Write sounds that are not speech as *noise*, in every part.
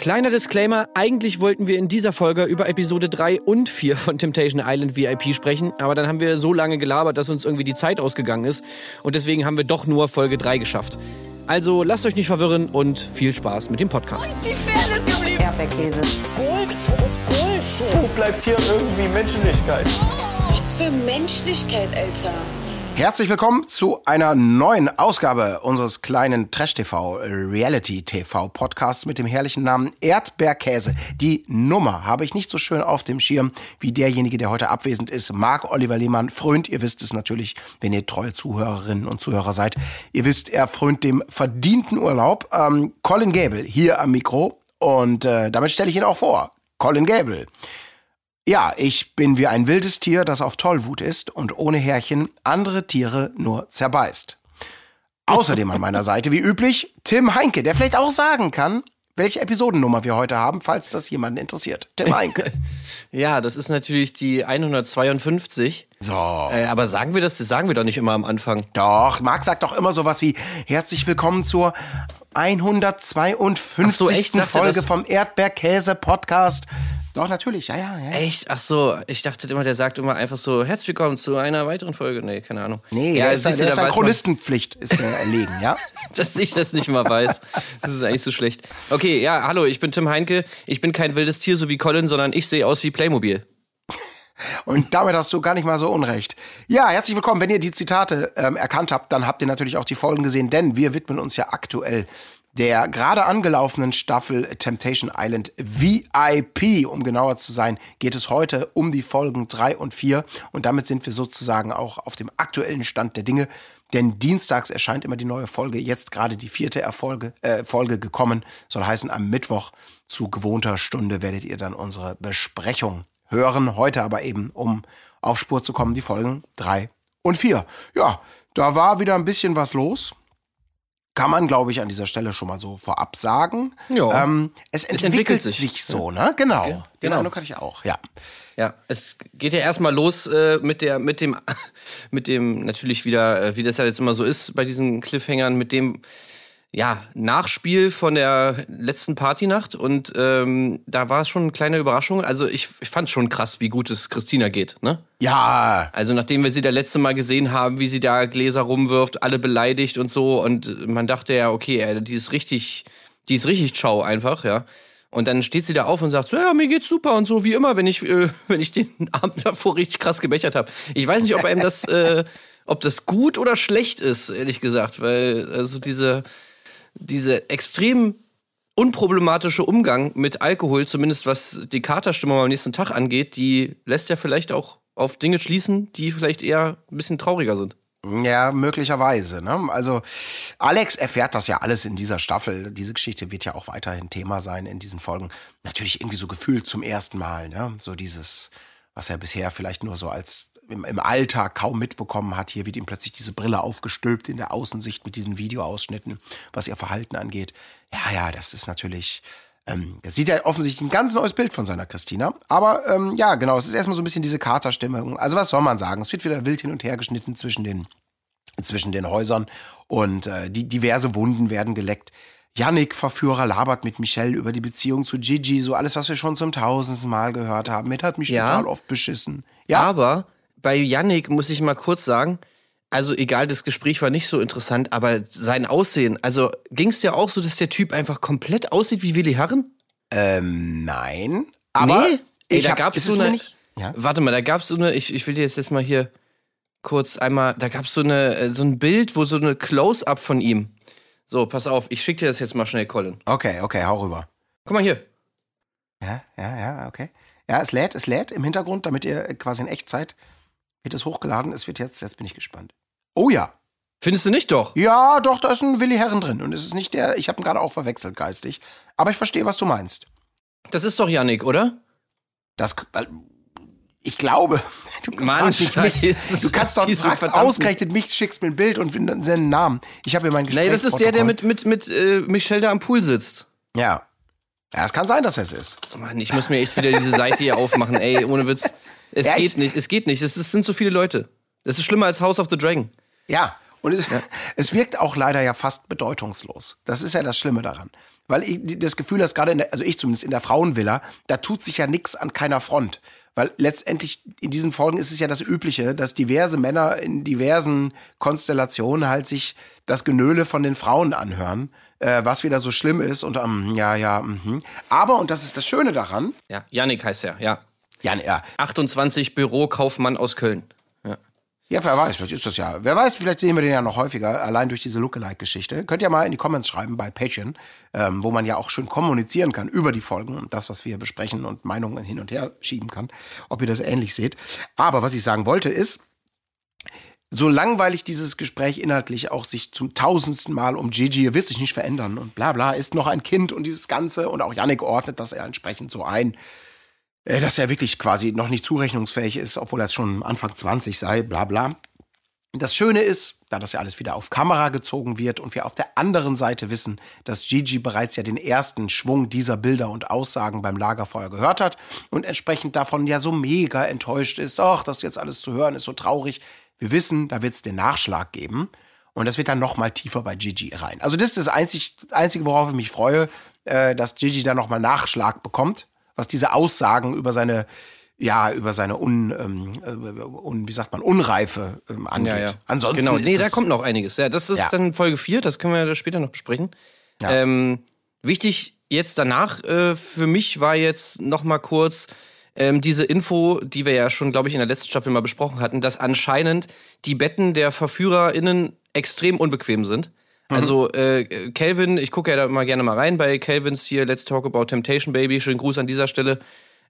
Kleiner Disclaimer, eigentlich wollten wir in dieser Folge über Episode 3 und 4 von Temptation Island VIP sprechen, aber dann haben wir so lange gelabert, dass uns irgendwie die Zeit ausgegangen ist und deswegen haben wir doch nur Folge 3 geschafft. Also lasst euch nicht verwirren und viel Spaß mit dem Podcast. Die Fairness geblieben. Erdbeerkäse. Gold, Bullshit. Wo bleibt hier irgendwie Menschlichkeit? Was für Menschlichkeit, Alter. Herzlich willkommen zu einer neuen Ausgabe unseres kleinen Trash-TV, Reality-TV-Podcasts mit dem herrlichen Namen Erdbeerkäse. Die Nummer habe ich nicht so schön auf dem Schirm wie derjenige, der heute abwesend ist, Marc Oliver Lehmann. Frönt, ihr wisst es natürlich, wenn ihr treue Zuhörerinnen und Zuhörer seid. Ihr wisst, er frönt dem verdienten Urlaub. Ähm, Colin Gable hier am Mikro und äh, damit stelle ich ihn auch vor. Colin Gable. Ja, ich bin wie ein wildes Tier, das auf Tollwut ist und ohne Härchen andere Tiere nur zerbeißt. Außerdem an meiner Seite, wie üblich, Tim Heinke, der vielleicht auch sagen kann, welche Episodennummer wir heute haben, falls das jemanden interessiert. Tim *laughs* Heinke. Ja, das ist natürlich die 152. So. Äh, aber sagen wir das, das sagen wir doch nicht immer am Anfang. Doch, Marc sagt doch immer sowas wie herzlich willkommen zur 152. Ach so, Folge vom Erdbeerkäse-Podcast. Doch, natürlich, ja, ja, ja. Echt? Ach so, ich dachte immer, der sagt immer einfach so, herzlich willkommen zu einer weiteren Folge. Nee, keine Ahnung. Nee, ja, der ist, siehst du, der ist da an Chronistenpflicht, ist der erlegen, ja? *laughs* dass ich das nicht mal weiß. Das ist eigentlich so schlecht. Okay, ja, hallo, ich bin Tim Heinke. Ich bin kein wildes Tier so wie Colin, sondern ich sehe aus wie Playmobil. Und damit hast du gar nicht mal so unrecht. Ja, herzlich willkommen. Wenn ihr die Zitate ähm, erkannt habt, dann habt ihr natürlich auch die Folgen gesehen, denn wir widmen uns ja aktuell der gerade angelaufenen Staffel Temptation Island VIP. Um genauer zu sein, geht es heute um die Folgen 3 und 4. Und damit sind wir sozusagen auch auf dem aktuellen Stand der Dinge. Denn dienstags erscheint immer die neue Folge. Jetzt gerade die vierte Erfolge, äh, Folge gekommen. Soll heißen, am Mittwoch zu gewohnter Stunde werdet ihr dann unsere Besprechung hören. Heute aber eben, um auf Spur zu kommen, die Folgen 3 und 4. Ja, da war wieder ein bisschen was los. Kann man, glaube ich, an dieser Stelle schon mal so vorab sagen. Ja. Ähm, es entwickelt, entwickelt sich. sich. so, ne? Genau. genau. Den hatte ich auch, ja. Ja, es geht ja erstmal los äh, mit der, mit dem, *laughs* mit dem natürlich wieder, äh, wie das ja jetzt immer so ist bei diesen Cliffhangern, mit dem ja, Nachspiel von der letzten Partynacht und ähm, da war es schon eine kleine Überraschung. Also ich, ich fand schon krass, wie gut es Christina geht, ne? Ja, Also nachdem wir sie das letzte Mal gesehen haben, wie sie da Gläser rumwirft, alle beleidigt und so und man dachte ja, okay, die ist richtig, die ist richtig ciao einfach, ja. Und dann steht sie da auf und sagt so, ja, mir geht's super und so wie immer, wenn ich, äh, *laughs* wenn ich den Abend davor richtig krass gebechert habe. Ich weiß nicht, ob einem das, äh, ob das gut oder schlecht ist, ehrlich gesagt, weil also diese, diese extrem unproblematische Umgang mit Alkohol, zumindest was die Katerstimmung am nächsten Tag angeht, die lässt ja vielleicht auch auf Dinge schließen, die vielleicht eher ein bisschen trauriger sind. Ja, möglicherweise. Ne? Also Alex erfährt das ja alles in dieser Staffel. Diese Geschichte wird ja auch weiterhin Thema sein in diesen Folgen. Natürlich irgendwie so gefühlt zum ersten Mal. Ne? So dieses, was er bisher vielleicht nur so als im, im Alltag kaum mitbekommen hat. Hier wird ihm plötzlich diese Brille aufgestülpt in der Außensicht mit diesen Videoausschnitten, was ihr Verhalten angeht. Ja, ja, das ist natürlich... Ähm, er sieht ja offensichtlich ein ganz neues Bild von seiner Christina. Aber ähm, ja, genau, es ist erstmal so ein bisschen diese Katerstimmung. Also was soll man sagen? Es wird wieder wild hin und her geschnitten zwischen den, zwischen den Häusern und äh, die diverse Wunden werden geleckt. Yannick, Verführer, labert mit Michelle über die Beziehung zu Gigi, so alles, was wir schon zum tausendsten Mal gehört haben. Mit hat mich Ja. total oft beschissen. Ja, Aber bei Yannick muss ich mal kurz sagen, also egal, das Gespräch war nicht so interessant, aber sein Aussehen, also ging es dir auch so, dass der Typ einfach komplett aussieht wie Willi Herren? ähm, nein. Aber nee, Ey, ich da hab, gab's so eine, nicht. Ja? Warte mal, da gab's so eine, ich, ich will dir jetzt, jetzt mal hier kurz einmal, da gab's so eine, äh, so ein Bild, wo so eine Close-Up von ihm. So, pass auf, ich schick dir das jetzt mal schnell, Colin. Okay, okay, hau rüber. Guck mal hier. Ja, ja, ja, okay. Ja, es lädt, es lädt im Hintergrund, damit ihr quasi in Echtzeit wird es hochgeladen. Es wird jetzt, jetzt bin ich gespannt. Oh ja. Findest du nicht doch? Ja, doch, da ist ein Willi Herren drin. Und es ist nicht der, ich habe ihn gerade auch verwechselt geistig. Aber ich verstehe, was du meinst. Das ist doch Yannick, oder? Das, äh, ich glaube, *laughs* du Mann, nicht mich. Du kannst doch, fragst ausgerechnet mich, schickst mir ein Bild und seinen Namen. Ich habe hier mein Gespräch. Nee, das ist der, der mit, mit, mit äh, Michelle da am Pool sitzt. Ja. Ja, es kann sein, dass es ist. Mann, ich muss mir echt wieder diese Seite hier aufmachen, ey, ohne Witz. Es Ja, geht ich- nicht, es geht nicht. Es, es sind so viele Leute. Das ist schlimmer als House of the Dragon. Ja. Und es, es wirkt auch leider ja fast bedeutungslos. Das ist ja das Schlimme daran. weil ich das Gefühl hast, gerade in der, also ich zumindest in der Frauenvilla, da tut sich ja nichts an keiner Front. Weil letztendlich in diesen Folgen ist es ja das Übliche, dass diverse Männer in diversen Konstellationen halt sich das Genöle von den Frauen anhören, äh, was wieder so schlimm ist und ähm, ja, ja, mhm. Aber, und das ist das Schöne daran, Ja, Yannick heißt er, ja. Ja, ja, 28 Bürokaufmann aus Köln. Ja. Ja, wer weiß, vielleicht ist das ja. Wer weiß, vielleicht sehen wir den ja noch häufiger, allein durch diese Lookalike-Geschichte. Könnt ihr mal in die Comments schreiben bei Patreon, ähm, wo man ja auch schön kommunizieren kann über die Folgen und das, was wir besprechen und Meinungen hin und her schieben kann, ob ihr das ähnlich seht. Aber was ich sagen wollte ist, so langweilig dieses Gespräch inhaltlich auch sich zum tausendsten Mal um Gigi, ihr wird sich nicht verändern und bla bla, ist noch ein Kind und dieses Ganze und auch Yannick ordnet das ja entsprechend so ein dass er wirklich quasi noch nicht zurechnungsfähig ist, obwohl er schon Anfang 20 sei, bla bla. Das Schöne ist, da das ja alles wieder auf Kamera gezogen wird und wir auf der anderen Seite wissen, dass Gigi bereits ja den ersten Schwung dieser Bilder und Aussagen beim Lagerfeuer gehört hat und entsprechend davon ja so mega enttäuscht ist, ach, das jetzt alles zu hören ist so traurig. Wir wissen, da wird es den Nachschlag geben und das wird dann noch mal tiefer bei Gigi rein. Also das ist das einzig, Einzige, worauf ich mich freue, äh, dass Gigi dann noch mal Nachschlag bekommt was diese Aussagen über seine ja, über seine un, ähm, äh, un wie sagt man, Unreife ähm, angeht. Ja, ja. Ansonsten genau, nee, da kommt noch einiges. Ja, das ist Ja. dann Folge 4, das können wir ja später noch besprechen. Ähm, wichtig jetzt danach äh, für mich war jetzt noch mal kurz ähm, diese Info, die wir ja schon, glaube ich, in der letzten Staffel mal besprochen hatten, dass anscheinend die Betten der VerführerInnen extrem unbequem sind. Mhm. Also äh, Calvin, ich gucke ja da immer gerne mal rein bei Calvins hier Let's Talk About Temptation Baby. Schönen Gruß an dieser Stelle.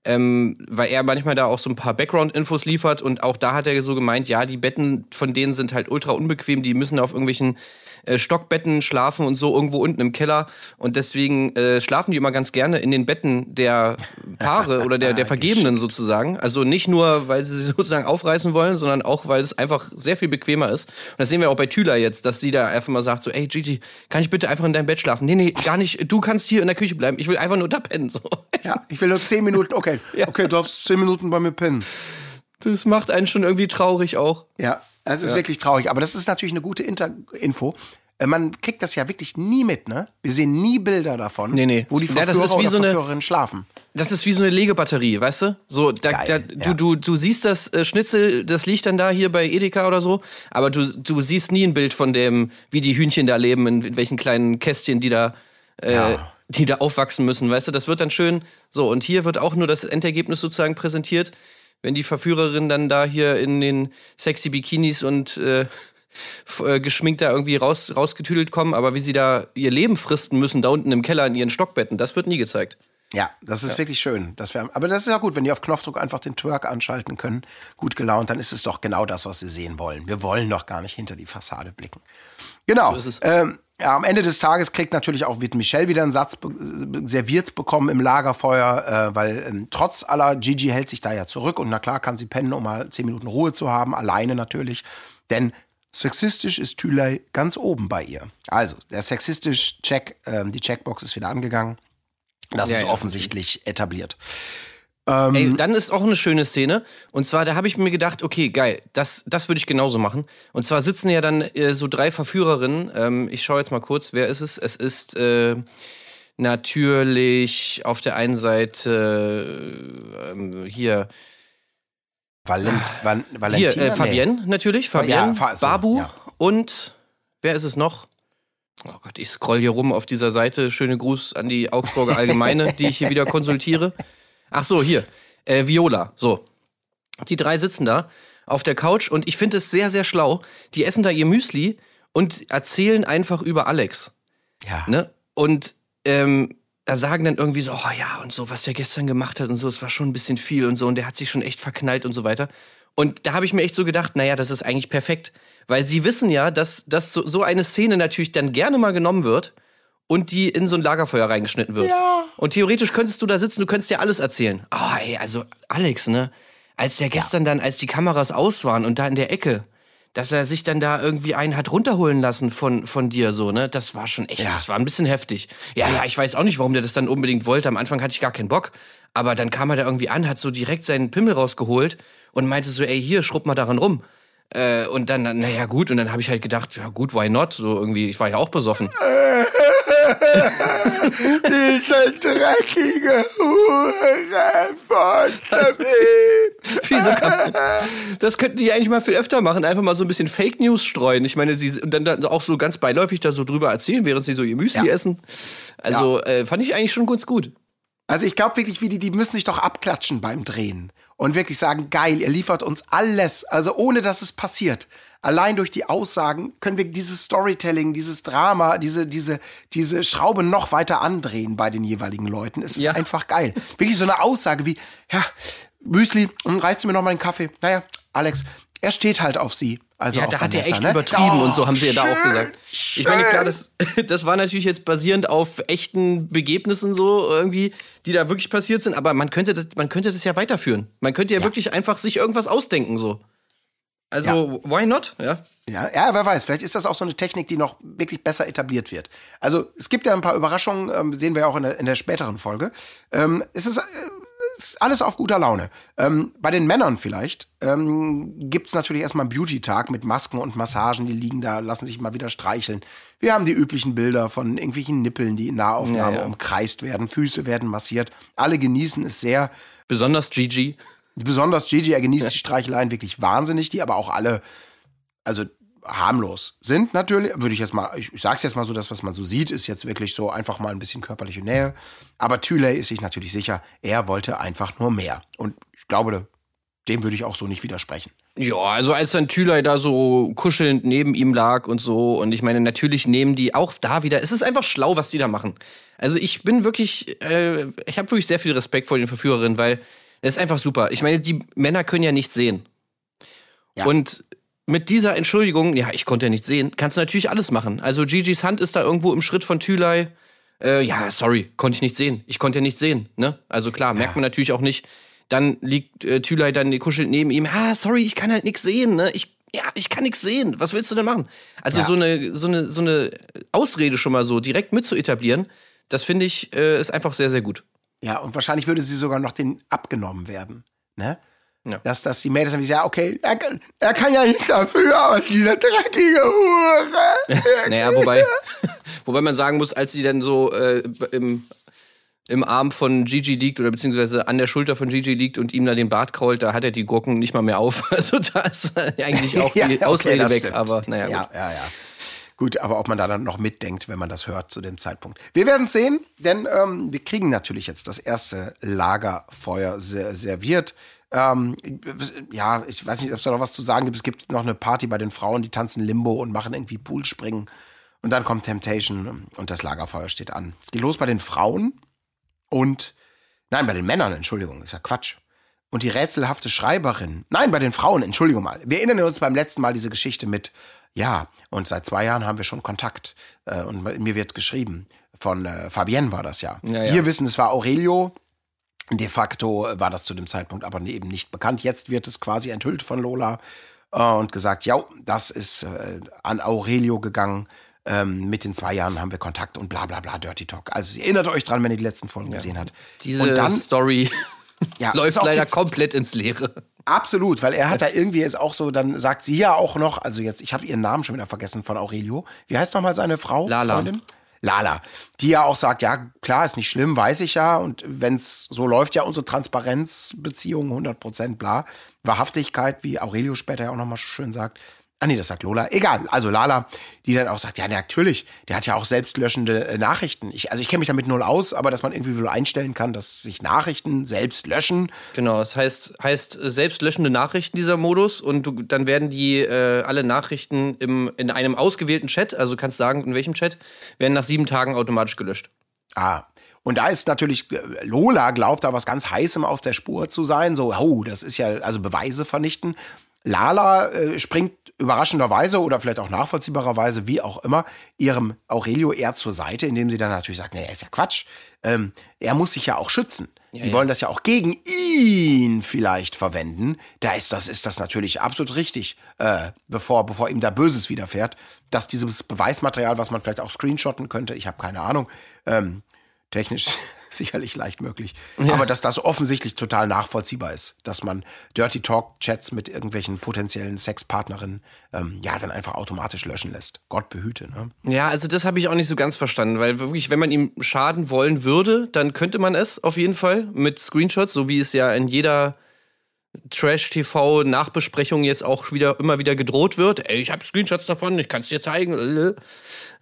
Ähm, weil er manchmal da auch so ein paar Background-Infos liefert und auch da hat er so gemeint, ja, die Betten von denen sind halt ultra unbequem, die müssen auf irgendwelchen äh, Stockbetten schlafen und so irgendwo unten im Keller und deswegen äh, schlafen die immer ganz gerne in den Betten der Paare oder der, der *laughs* Vergebenen sozusagen. Also nicht nur, weil sie sie sozusagen aufreißen wollen, sondern auch, weil es einfach sehr viel bequemer ist. Und das sehen wir auch bei Tüla jetzt, dass sie da einfach mal sagt so, ey Gigi, kann ich bitte einfach in deinem Bett schlafen? Nee, nee, gar nicht, du kannst hier in der Küche bleiben, ich will einfach nur da pennen. So. Ja, ich will nur zehn Minuten, okay. Okay, du darfst zehn Minuten bei mir pennen. Das macht einen schon irgendwie traurig auch. Ja, es ist wirklich traurig. Aber das ist natürlich eine gute Inter Info. Äh, Man kriegt das ja wirklich nie mit, ne? Wir sehen nie Bilder davon, Nee, nee. wo die Ja, Verführer wie oder so Verführerinnen schlafen. Das ist wie so eine Legebatterie, weißt du? So, da, da, Geil, du, ja. du, du siehst das äh, Schnitzel, das liegt dann da hier bei Edeka oder so, aber du, du siehst nie ein Bild von dem, wie die Hühnchen da leben, in, in welchen kleinen Kästchen die da, äh, Ja. Die da aufwachsen müssen, weißt du? Das wird dann schön. So, und hier wird auch nur das Endergebnis sozusagen präsentiert, wenn die Verführerinnen dann da hier in den sexy Bikinis und äh, äh, geschminkt da irgendwie raus, rausgetüdelt kommen, aber wie sie da ihr Leben fristen müssen, da unten im Keller in ihren Stockbetten, das wird nie gezeigt. Ja, das ist wirklich schön. Das wär, aber das ist ja gut, wenn die auf Knopfdruck einfach den Twerk anschalten können, gut gelaunt, dann ist es doch genau das, was wir sehen wollen. Wir wollen doch gar nicht hinter die Fassade blicken. Genau. So ist es. Ähm, ja, am Ende des Tages kriegt natürlich auch wird Michelle wieder einen Satz be serviert bekommen im Lagerfeuer, äh, weil ähm, trotz aller Gigi hält sich da ja zurück und na klar kann sie pennen, um mal zehn Minuten Ruhe zu haben, alleine natürlich, denn sexistisch ist Thülei ganz oben bei ihr. Also der sexistisch Check, ähm, die Checkbox ist wieder angegangen. Das Ja, ist ja, offensichtlich etabliert. Ey, dann ist auch eine schöne Szene. Und zwar, da habe ich mir gedacht, okay, geil, das, das würde ich genauso machen. Und zwar sitzen ja dann äh, so drei Verführerinnen. Ähm, ich schaue jetzt mal kurz, wer ist es? Es ist äh, natürlich auf der einen Seite äh, ähm, hier, Valen Val hier Valentina? äh, Fabienne natürlich, Fabienne, Ja, Fa- so, Babu ja. und wer ist es noch? Oh Gott, ich scroll hier rum auf dieser Seite. Schöne Gruß an die Augsburger Allgemeine, die ich hier wieder konsultiere. Ach so, hier. Äh, Viola. So. Die drei sitzen da auf der Couch und ich finde es sehr, sehr schlau. Die essen da ihr Müsli und erzählen einfach über Alex. Ja. Ne? Und ähm, da sagen dann irgendwie so, oh ja, und so, was der gestern gemacht hat und so, es war schon ein bisschen viel und so, und der hat sich schon echt verknallt und so weiter. Und da habe ich mir echt so gedacht, naja, das ist eigentlich perfekt. Weil sie wissen ja, dass, dass so, so eine Szene natürlich dann gerne mal genommen wird und die in so ein Lagerfeuer reingeschnitten wird. Ja. Und theoretisch könntest du da sitzen, du könntest dir alles erzählen. Oh, ey, also Alex, ne? Als der gestern dann, als die Kameras aus waren und da in der Ecke, dass er sich dann da irgendwie einen hat runterholen lassen von, von dir, so, ne? Das war schon echt, Ja. das war ein bisschen heftig. Ja, ja, ich weiß auch nicht, warum der das dann unbedingt wollte. Am Anfang hatte ich gar keinen Bock. Aber dann kam er da irgendwie an, hat so direkt seinen Pimmel rausgeholt und meinte so, ey, hier, schrubb mal daran rum. Äh, und dann, naja, gut, und dann habe ich halt gedacht, ja gut, why not? So irgendwie, ich war ja auch besoffen. *laughs* Diese dreckige Hure von *laughs* Wieso kann Das könnten die eigentlich mal viel öfter machen, einfach mal so ein bisschen Fake News streuen. Ich meine, sie und dann, dann auch so ganz beiläufig da so drüber erzählen, während sie so ihr Müsli Ja. essen. Also äh, fand ich eigentlich schon ganz gut. Also ich glaube wirklich, wie die, die müssen sich doch abklatschen beim Drehen und wirklich sagen, geil, ihr liefert uns alles, also ohne dass es passiert. Allein durch die Aussagen können wir dieses Storytelling, dieses Drama, diese, diese, diese Schraube noch weiter andrehen bei den jeweiligen Leuten. Es ist Ja. einfach geil. Wirklich so eine Aussage wie, ja, Müsli, reißt du mir noch mal einen Kaffee? Naja, Alex, er steht halt auf sie. Also Ja, da hat er Vanessa, echt ne? übertrieben Oh, und so haben sie ja da auch gesagt. Ich meine, klar, das, *laughs* das war natürlich jetzt basierend auf echten Begebnissen so irgendwie, die da wirklich passiert sind, aber man könnte das, man könnte das ja weiterführen. Man könnte ja, wirklich einfach sich irgendwas ausdenken so. Also, why not? Ja. Ja, ja, wer weiß, vielleicht ist das auch so eine Technik, die noch wirklich besser etabliert wird. Also es gibt ja ein paar Überraschungen, ähm, sehen wir ja auch in der, in der späteren Folge. Ähm, es ist, äh, es ist alles auf guter Laune. Ähm, bei den Männern vielleicht ähm, gibt's natürlich erstmal einen Beauty-Tag mit Masken und Massagen, die liegen da, lassen sich mal wieder streicheln. Wir haben die üblichen Bilder von irgendwelchen Nippeln, die in Nahaufnahme Ja, ja. umkreist werden, Füße werden massiert. Alle genießen es sehr. Besonders Gigi. Besonders Gigi, er genießt *laughs* die Streicheleien wirklich wahnsinnig, die aber auch alle, also harmlos sind natürlich, würde ich jetzt mal, ich, ich sag's jetzt mal so, das, was man so sieht, ist jetzt wirklich so einfach mal ein bisschen körperliche Nähe. Aber Thüley ist sich natürlich sicher, er wollte einfach nur mehr. Und ich glaube, dem würde ich auch so nicht widersprechen. Ja, also als dann Thülei da so kuschelnd neben ihm lag und so. Und ich meine, natürlich nehmen die auch da wieder. Es ist einfach schlau, was die da machen. Also ich bin wirklich, äh, ich habe wirklich sehr viel Respekt vor den Verführerinnen, weil es ist einfach super. Ich meine, die Männer können ja nichts sehen. Ja. Und mit dieser Entschuldigung, ja, ich konnte ja nichts sehen, kannst du natürlich alles machen. Also Gigi's Hand ist da irgendwo im Schritt von Thülei. Äh, ja, sorry, konnte ich nicht sehen. Ich konnte ja nichts sehen, ne? Also klar, merkt man natürlich auch nicht. Dann liegt äh, Thülei dann kuschelt neben ihm. Ah, sorry, ich kann halt nichts sehen, ne? Ich, ja, ich kann nichts sehen. Was willst du denn machen? Also Ja. so eine so eine so eine Ausrede schon mal so direkt mit zu etablieren, das finde ich äh, ist einfach sehr sehr gut. Ja, und wahrscheinlich würde sie sogar noch den abgenommen werden. Ne? Ja. Dass, dass die Mädels dann sagen, ja, okay, er, kann- er kann ja nicht dafür, aber diese dreckige Hure. *laughs* Naja, wobei, *laughs* wobei man sagen muss, als sie dann so äh, im, im Arm von Gigi liegt oder beziehungsweise an der Schulter von Gigi liegt und ihm da den Bart krault, da hat er die Gurken nicht mal mehr auf. *laughs* Also da ist eigentlich auch Ja, die okay, Ausrede weg. stimmt. Aber naja, ja, gut. ja, ja. Gut, aber ob man da dann noch mitdenkt, wenn man das hört zu dem Zeitpunkt. Wir werden sehen, denn ähm, wir kriegen natürlich jetzt das erste Lagerfeuer ser serviert. Ähm, ja, ich weiß nicht, ob es da noch was zu sagen gibt. Es gibt noch eine Party bei den Frauen, die tanzen Limbo und machen irgendwie Poolspringen. Und dann kommt Temptation und das Lagerfeuer steht an. Es geht los bei den Frauen und, nein, bei den Männern, Entschuldigung, ist ja Quatsch. Und die rätselhafte Schreiberin, nein, bei den Frauen, Entschuldigung mal. Wir erinnern uns beim letzten Mal diese Geschichte mit, ja, und seit zwei Jahren haben wir schon Kontakt. Äh, und mir wird geschrieben, von äh, Fabienne war das ja. Ja, ja. Wir wissen, es war Aurelio. De facto war das zu dem Zeitpunkt aber eben nicht bekannt. Jetzt wird es quasi enthüllt von Lola äh, und gesagt, ja, das ist äh, an Aurelio gegangen. Ähm, mit den zwei Jahren haben wir Kontakt und bla bla bla, Dirty Talk. Also ihr erinnert euch dran, wenn ihr die letzten Folgen gesehen habt. Diese und dann Story *laughs* ja, *laughs* läuft leider komplett ins Leere. Absolut, weil er hat da *laughs* irgendwie jetzt auch so, dann sagt sie ja auch noch, also jetzt, ich habe ihren Namen schon wieder vergessen von Aurelio. Wie heißt nochmal seine Frau? Lala. Freundin? Lala. Die ja auch sagt, ja, klar, ist nicht schlimm, weiß ich ja. Und wenn's so läuft, ja unsere Transparenzbeziehung 100 Prozent, bla. Wahrhaftigkeit, wie Aurelio später ja auch nochmal schön sagt. Ah nee, das sagt Lola. Egal, also Lala, die dann auch sagt, ja, natürlich, der hat ja auch selbstlöschende äh, Nachrichten. Ich, also ich kenne mich damit null aus, aber dass man irgendwie so einstellen kann, dass sich Nachrichten selbst löschen. Genau, das heißt, heißt äh, selbstlöschende Nachrichten dieser Modus und du, dann werden die äh, alle Nachrichten im, in einem ausgewählten Chat, also du kannst sagen, in welchem Chat, werden nach sieben Tagen automatisch gelöscht. Ah. Und da ist natürlich, äh, Lola glaubt da was ganz Heißem auf der Spur zu sein. So, oh, das ist ja, also Beweise vernichten. Lala äh, springt überraschenderweise oder vielleicht auch nachvollziehbarerweise, wie auch immer, ihrem Aurelio eher zur Seite, indem sie dann natürlich sagt, nee, ist ja Quatsch. Ähm, er muss sich ja auch schützen. Die wollen das ja auch gegen ihn vielleicht verwenden. Da ist das, ist das natürlich absolut richtig, äh, bevor, bevor ihm da Böses widerfährt, dass dieses Beweismaterial, was man vielleicht auch screenshotten könnte, ich habe keine Ahnung, ähm, technisch *laughs* sicherlich leicht möglich. Aber dass das offensichtlich total nachvollziehbar ist, dass man Dirty Talk-Chats mit irgendwelchen potenziellen Sexpartnerinnen ähm, ja dann einfach automatisch löschen lässt. Gott behüte, ne? Ja, also das habe ich auch nicht so ganz verstanden, weil wirklich, wenn man ihm schaden wollen würde, dann könnte man es auf jeden Fall mit Screenshots, so wie es ja in jeder Trash-TV-Nachbesprechung jetzt auch wieder immer wieder gedroht wird. Ey, ich habe Screenshots davon, ich kann es dir zeigen.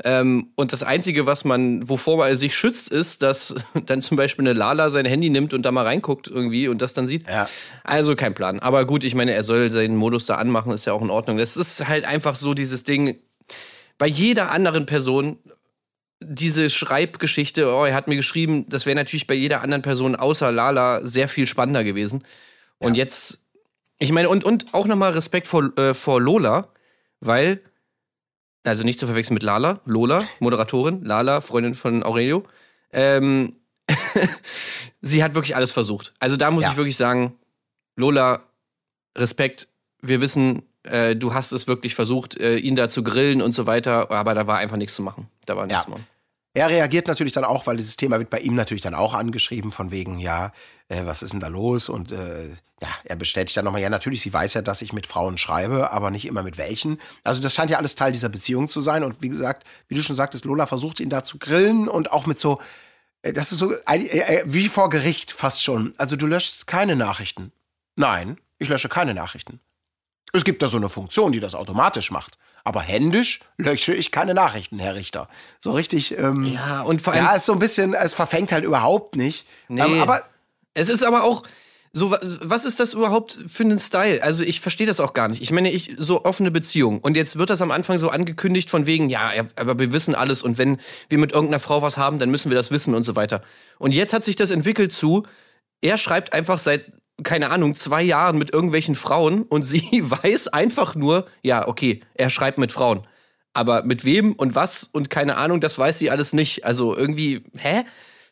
Ähm, und das Einzige, was man, wovor man sich schützt, ist, dass *laughs* dann zum Beispiel eine Lala sein Handy nimmt und da mal reinguckt irgendwie und das dann sieht. Ja. Also kein Plan. Aber gut, ich meine, er soll seinen Modus da anmachen, ist ja auch in Ordnung. Das ist halt einfach so dieses Ding. Bei jeder anderen Person diese Schreibgeschichte, oh, er hat mir geschrieben, das wäre natürlich bei jeder anderen Person außer Lala sehr viel spannender gewesen. Und jetzt, ich meine, und, und auch nochmal Respekt vor, äh, vor Lola, weil, also nicht zu verwechseln mit Lala, Lola, Moderatorin, Lala, Freundin von Aurelio. Ähm, *laughs* sie hat wirklich alles versucht. Also da muss Ja. ich wirklich sagen, Lola, Respekt. Wir wissen, äh, du hast es wirklich versucht, äh, ihn da zu grillen und so weiter, aber da war einfach nichts zu machen. Da war nichts Ja. zu machen. Er reagiert natürlich dann auch, weil dieses Thema wird bei ihm natürlich dann auch angeschrieben, von wegen, ja, äh, was ist denn da los? Und äh, ja, er bestätigt dann nochmal, ja, natürlich, sie weiß ja, dass ich mit Frauen schreibe, aber nicht immer mit welchen. Also das scheint ja alles Teil dieser Beziehung zu sein. Und wie gesagt, wie du schon sagtest, Lola versucht ihn da zu grillen und auch mit so, äh, das ist so äh, äh, wie vor Gericht fast schon. Also du löschst keine Nachrichten. Nein, ich lösche keine Nachrichten. Es gibt da so eine Funktion, die das automatisch macht. Aber händisch lösche ich keine Nachrichten, Herr Richter. So richtig. Ähm, Ja, und vor allem. ja, ist so ein bisschen, es verfängt halt überhaupt nicht. Nee. Ähm, aber Es ist aber auch so, wa- was ist das überhaupt für einen Style? Also ich verstehe das auch gar nicht. Ich meine, ich so offene Beziehung und jetzt wird das am Anfang so angekündigt von wegen, ja, aber wir wissen alles und wenn wir mit irgendeiner Frau was haben, dann müssen wir das wissen und so weiter. Und jetzt hat sich das entwickelt zu, er schreibt einfach seit keine Ahnung, zwei Jahren mit irgendwelchen Frauen und sie *laughs* weiß einfach nur, ja, okay, er schreibt mit Frauen. Aber mit wem und was und keine Ahnung, das weiß sie alles nicht. Also irgendwie, hä?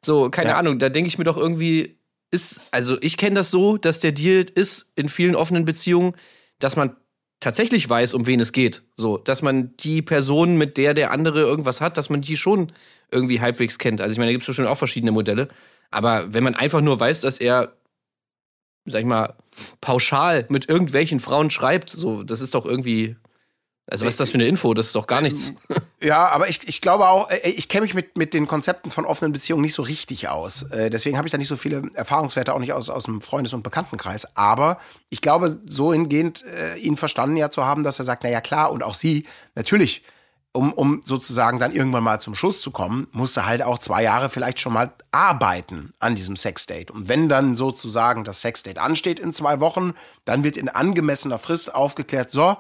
So, keine Ja. Ahnung, da denke ich mir doch irgendwie, ist, also ich kenne das so, dass der Deal ist in vielen offenen Beziehungen, dass man tatsächlich weiß, um wen es geht. So, dass man die Person, mit der der andere irgendwas hat, dass man die schon irgendwie halbwegs kennt. Also ich meine, da gibt es bestimmt auch verschiedene Modelle. Aber wenn man einfach nur weiß, dass er, sag ich mal, pauschal mit irgendwelchen Frauen schreibt, so, das ist doch irgendwie. Also, was ist das für eine Info? Das ist doch gar nichts. *laughs* Ja, aber ich, ich glaube auch, äh, ich kenne mich mit, mit den Konzepten von offenen Beziehungen nicht so richtig aus. Äh, Deswegen habe ich da nicht so viele Erfahrungswerte, auch nicht aus, aus dem Freundes- und Bekanntenkreis. Aber ich glaube, so hingehend äh, ihn verstanden ja zu haben, dass er sagt, na ja klar, und auch sie, natürlich, um, um sozusagen dann irgendwann mal zum Schuss zu kommen, musste halt auch zwei Jahre vielleicht schon mal arbeiten an diesem Sexdate. Und wenn dann sozusagen das Sexdate ansteht in zwei Wochen, dann wird in angemessener Frist aufgeklärt, so,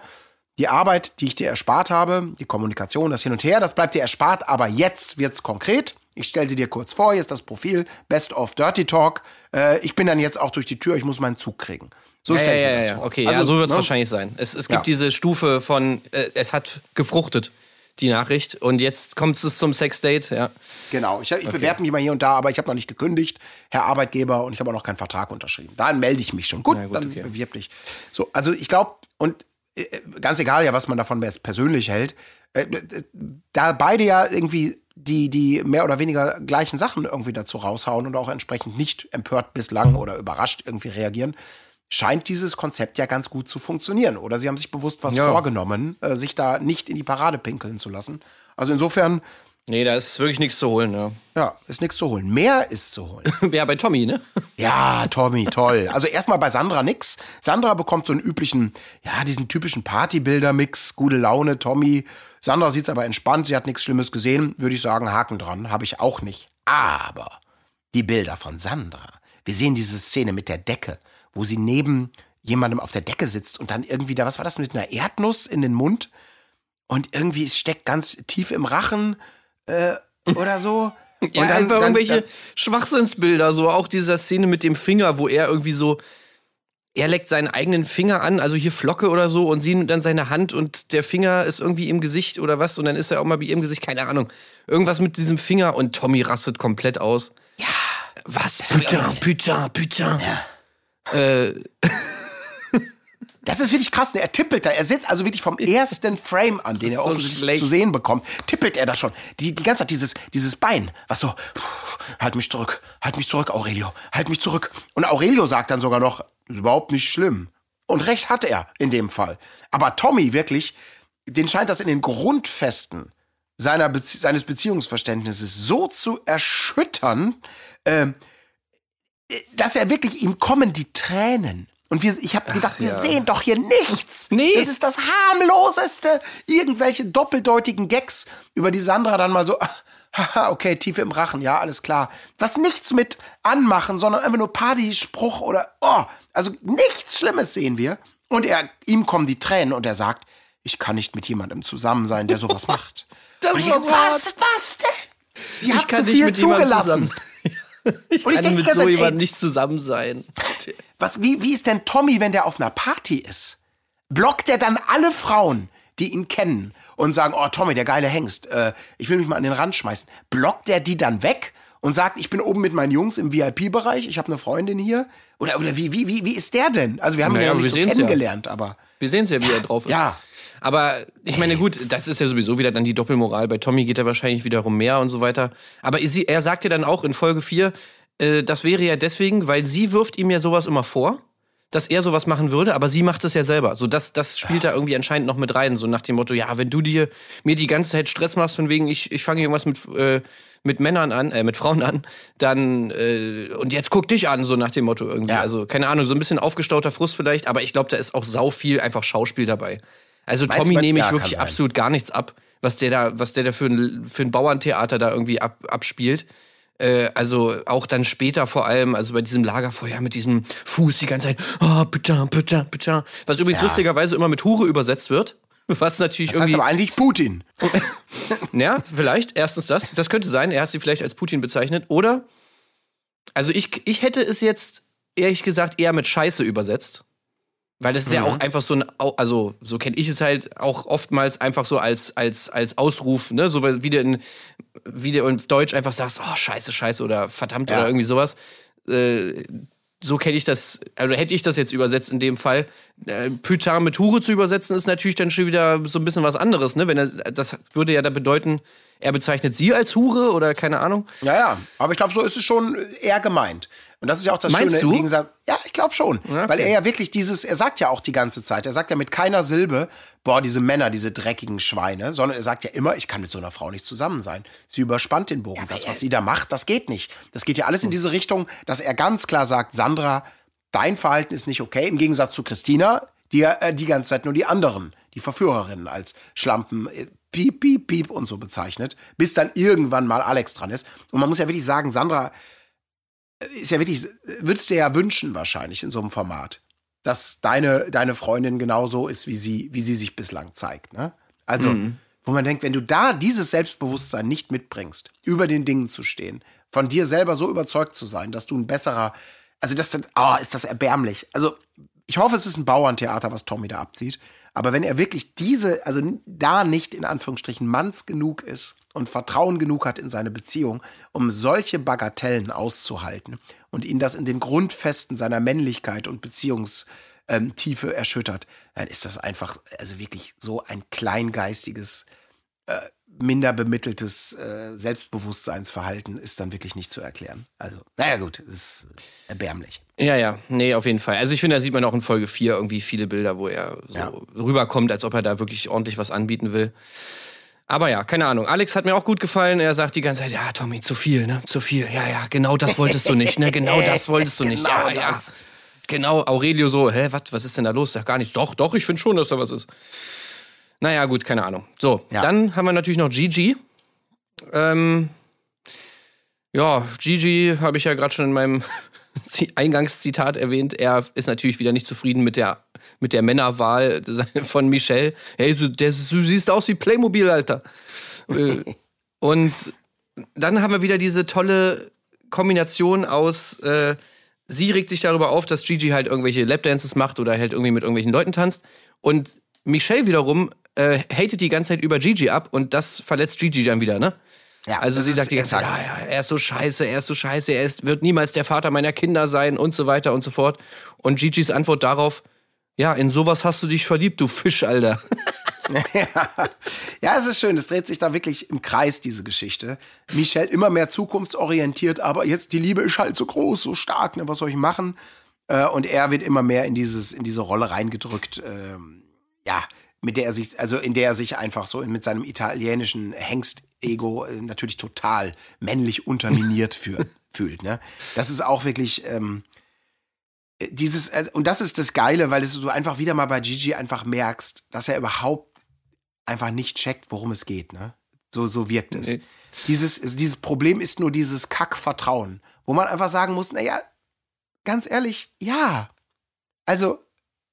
die Arbeit, die ich dir erspart habe, die Kommunikation, das Hin und Her, das bleibt dir erspart, aber jetzt wird's konkret. Ich stelle sie dir kurz vor, hier ist das Profil, Best of Dirty Talk. Äh, ich bin dann jetzt auch durch die Tür, ich muss meinen Zug kriegen. So Ja, stelle ja, ich mir ja, das ja. vor. Okay, Also, ja, so wird es ne? wahrscheinlich sein. Es, es gibt diese Stufe von, äh, es hat gefruchtet, die Nachricht. Und jetzt kommt es zum Sexdate, ja. Genau, ich, ich bewerbe mich mal hier und da, aber ich habe noch nicht gekündigt, Herr Arbeitgeber, und ich habe auch noch keinen Vertrag unterschrieben. Dann melde ich mich schon. Gut, gut, dann okay. bewirb dich. So, also ich glaube, und äh, ganz egal ja, was man davon persönlich hält, äh, da beide ja irgendwie die, die mehr oder weniger gleichen Sachen irgendwie dazu raushauen und auch entsprechend nicht empört bislang oder überrascht irgendwie reagieren, scheint dieses Konzept ja ganz gut zu funktionieren. Oder sie haben sich bewusst was Ja. vorgenommen, äh, sich da nicht in die Parade pinkeln zu lassen. Also insofern, Nee, da ist wirklich nichts zu holen, ja. ja, ist nichts zu holen. Mehr ist zu holen. *laughs* Ja, bei Tommy, ne? Ja, Tommy, toll. Also erstmal bei Sandra nix. Sandra bekommt so einen üblichen, ja, diesen typischen Partybilder-Mix, gute Laune, Tommy. Sandra sieht's aber entspannt, sie hat nichts Schlimmes gesehen, würde ich sagen, Haken dran, habe ich auch nicht. Aber die Bilder von Sandra. Wir sehen diese Szene mit der Decke, wo sie neben jemandem auf der Decke sitzt und dann irgendwie da, was war das, mit einer Erdnuss in den Mund? Und irgendwie es steckt ganz tief im Rachen äh, oder so. *laughs* Ja, und einfach irgendwelche dann- Schwachsinnsbilder, so auch dieser Szene mit dem Finger, wo er irgendwie so, er leckt seinen eigenen Finger an, also hier Flocke oder so, und sie nimmt dann seine Hand und der Finger ist irgendwie im Gesicht oder was, und dann ist er auch mal bei ihrem Gesicht, keine Ahnung. Irgendwas mit diesem Finger und Tommy rastet komplett aus. Ja. Was? Putain, putain, putain. Ja. Äh, *laughs* Das ist wirklich krass. Ne? Er tippelt da. Er sitzt also wirklich vom ersten Frame an, den er so offensichtlich schlecht. zu sehen bekommt, tippelt er da schon. Die, die ganze Zeit dieses, dieses Bein, was so, halt mich zurück, halt mich zurück, Aurelio, halt mich zurück. Und Aurelio sagt dann sogar noch, überhaupt nicht schlimm. Und recht hat er in dem Fall. Aber Tommy wirklich, den scheint das in den Grundfesten seiner Bezie seines Beziehungsverständnisses so zu erschüttern, ähm, dass er wirklich, ihm kommen die Tränen. Und wir, ich habe gedacht, wir ja. sehen doch hier nichts. Nee. Das ist das harmloseste. Irgendwelche doppeldeutigen Gags, über die Sandra dann mal so, *laughs* haha, okay, Tiefe im Rachen, ja, alles klar. Was nichts mit anmachen, sondern einfach nur Partyspruch oder, oh, also nichts Schlimmes sehen wir. Und er, ihm kommen die Tränen und er sagt, ich kann nicht mit jemandem zusammen sein, der sowas *laughs* macht. Das und ich so was, was denn? Sie hat zu nicht viel zugelassen. *laughs* ich Und ich kann denk die mit so Zeit, ey- nicht zusammen sein. *laughs* Was, wie, wie ist denn Tommy, wenn der auf einer Party ist? Blockt er dann alle Frauen, die ihn kennen und sagen, oh Tommy, der geile Hengst, äh, ich will mich mal an den Rand schmeißen. Blockt er die dann weg und sagt, ich bin oben mit meinen Jungs im VIP-Bereich, ich habe eine Freundin hier? Oder, oder wie, wie, wie, wie ist der denn? Also wir haben Naja, ihn ja noch nicht so sehen's ja. kennengelernt, aber Wir sehen es ja, wie er drauf ist. ja. Aber ich meine, gut, das ist ja sowieso wieder dann die Doppelmoral. Bei Tommy geht er wahrscheinlich wiederum mehr und so weiter. Aber sie, er sagt ja dann auch in Folge 4, äh, das wäre ja deswegen, weil sie wirft ihm ja sowas immer vor, dass er sowas machen würde, aber sie macht es ja selber. So, das, das spielt da irgendwie anscheinend noch mit rein. So nach dem Motto, ja, wenn du dir mir die ganze Zeit Stress machst, von wegen, ich, ich fange irgendwas mit, äh, mit Männern an, äh, mit Frauen an, dann, äh, und jetzt guck dich an, so nach dem Motto irgendwie. Ja. Also, keine Ahnung, so ein bisschen aufgestauter Frust vielleicht, aber ich glaube, da ist auch sau viel einfach Schauspiel dabei. Also Meinst Tommy nehme ich wirklich sein. absolut gar nichts ab, was der da, was der da für ein, für ein Bauerntheater da irgendwie ab, abspielt. Äh, also auch dann später vor allem, also bei diesem Lagerfeuer mit diesem Fuß die ganze Zeit, oh, bitte, bitte, bitte. Was übrigens Ja. lustigerweise immer mit Hure übersetzt wird. *laughs* Was natürlich Das heißt irgendwie. aber eigentlich Putin. *laughs* Ja, vielleicht. Erstens das. Das könnte sein. Er hat sie vielleicht als Putin bezeichnet. Oder, also ich, ich hätte es jetzt, ehrlich gesagt, eher mit Scheiße übersetzt. Weil das ist ja auch einfach so ein, also so kenne ich es halt auch oftmals einfach so als, als, als Ausruf, ne? So wie du in, wie du in Deutsch einfach sagst, oh, scheiße, scheiße oder verdammt Ja. oder irgendwie sowas. Äh, so kenne ich das, also hätte ich das jetzt übersetzt in dem Fall. Äh, Putain mit Hure zu übersetzen ist natürlich dann schon wieder so ein bisschen was anderes, ne? Wenn er, das würde ja da bedeuten, er bezeichnet sie als Hure oder keine Ahnung. Ja, ja, aber ich glaube, so ist es schon eher gemeint. Und das ist ja auch das Meinst Schöne du? im Gegensatz. Ja, ich glaube schon. Ja, Weil okay. er ja wirklich dieses, er sagt ja auch die ganze Zeit, er sagt ja mit keiner Silbe, boah, diese Männer, diese dreckigen Schweine, sondern er sagt ja immer, ich kann mit so einer Frau nicht zusammen sein. Sie überspannt den Bogen. das, was sie da macht, das geht nicht. Das geht ja alles in diese Richtung, dass er ganz klar sagt, Sandra, dein Verhalten ist nicht okay, im Gegensatz zu Christina, die ja äh, die ganze Zeit nur die anderen, die Verführerinnen als Schlampen, äh, piep, piep, piep und so bezeichnet, bis dann irgendwann mal Alex dran ist. Und man muss ja wirklich sagen, Sandra ist ja wirklich, würdest dir ja wünschen wahrscheinlich in so einem Format, dass deine, deine Freundin genauso ist, wie sie, wie sie sich bislang zeigt. Ne? Also, wo man denkt, wenn du da dieses Selbstbewusstsein nicht mitbringst, über den Dingen zu stehen, von dir selber so überzeugt zu sein, dass du ein besserer, also das dann, oh, ist das erbärmlich. Also, ich hoffe, es ist ein Bauerntheater, was Tommy da abzieht. Aber wenn er wirklich diese, also da nicht in Anführungsstrichen manns genug ist und Vertrauen genug hat in seine Beziehung, um solche Bagatellen auszuhalten und ihn das in den Grundfesten seiner Männlichkeit und Beziehungstiefe erschüttert, dann ist das einfach, also wirklich so ein kleingeistiges, äh, minder bemitteltes äh, Selbstbewusstseinsverhalten ist dann wirklich nicht zu erklären. Also, naja gut, ist erbärmlich. Ja, ja, nee, auf jeden Fall. Also ich finde, da sieht man auch in Folge 4 irgendwie viele Bilder, wo er so Ja. rüberkommt, als ob er da wirklich ordentlich was anbieten will. Aber ja, keine Ahnung. Alex hat mir auch gut gefallen. Er sagt die ganze Zeit, ja, Tommy, zu viel, ne? Zu viel. Ja, ja, genau das wolltest du nicht, ne? Genau das *laughs* wolltest du nicht. Genau ja, das. ja. Genau, Aurelio so, hä, was, was ist denn da los? Sag gar nichts. Doch, doch, ich finde schon, dass da was ist. Naja, gut, keine Ahnung. So, Ja. dann haben wir natürlich noch Gigi. Ähm, ja, Gigi habe ich ja gerade schon in meinem *laughs* Eingangszitat erwähnt. Er ist natürlich wieder nicht zufrieden mit der, mit der Männerwahl *laughs* von Michelle. Hey, du, der, du siehst aus wie Playmobil, Alter. Äh, Und dann haben wir wieder diese tolle Kombination aus, äh, sie regt sich darüber auf, dass Gigi halt irgendwelche Lapdances macht oder halt irgendwie mit irgendwelchen Leuten tanzt. Und Michelle wiederum äh, hatet die ganze Zeit über Gigi ab und das verletzt Gigi dann wieder, ne? Ja, also sie sagt die ganze Zeit, ja, ja, er ist so scheiße, er ist so scheiße, er ist, wird niemals der Vater meiner Kinder sein und so weiter und so fort. Und Gigi's Antwort darauf, Ja, in sowas hast du dich verliebt, du Fisch, Alter. *laughs* *laughs* ja, es ist schön. Es dreht sich da wirklich im Kreis, diese Geschichte. Michelle immer mehr zukunftsorientiert, aber jetzt die Liebe ist halt so groß, so stark, ne? Was soll ich machen? Äh, und er wird immer mehr in dieses, in diese Rolle reingedrückt, ähm, ja, mit der er sich, also in der er sich einfach so mit seinem italienischen Hengst-Ego äh, natürlich total männlich unterminiert *laughs* für, fühlt. Ne? Das ist auch wirklich ähm, dieses, also, und das ist das Geile, weil es du einfach wieder mal bei Gigi einfach merkst, dass er überhaupt einfach nicht checkt, worum es geht. Ne? So, so wirkt es. Nee. Dieses, dieses Problem ist nur dieses Kackvertrauen, wo man einfach sagen muss, naja, ganz ehrlich, ja. Also,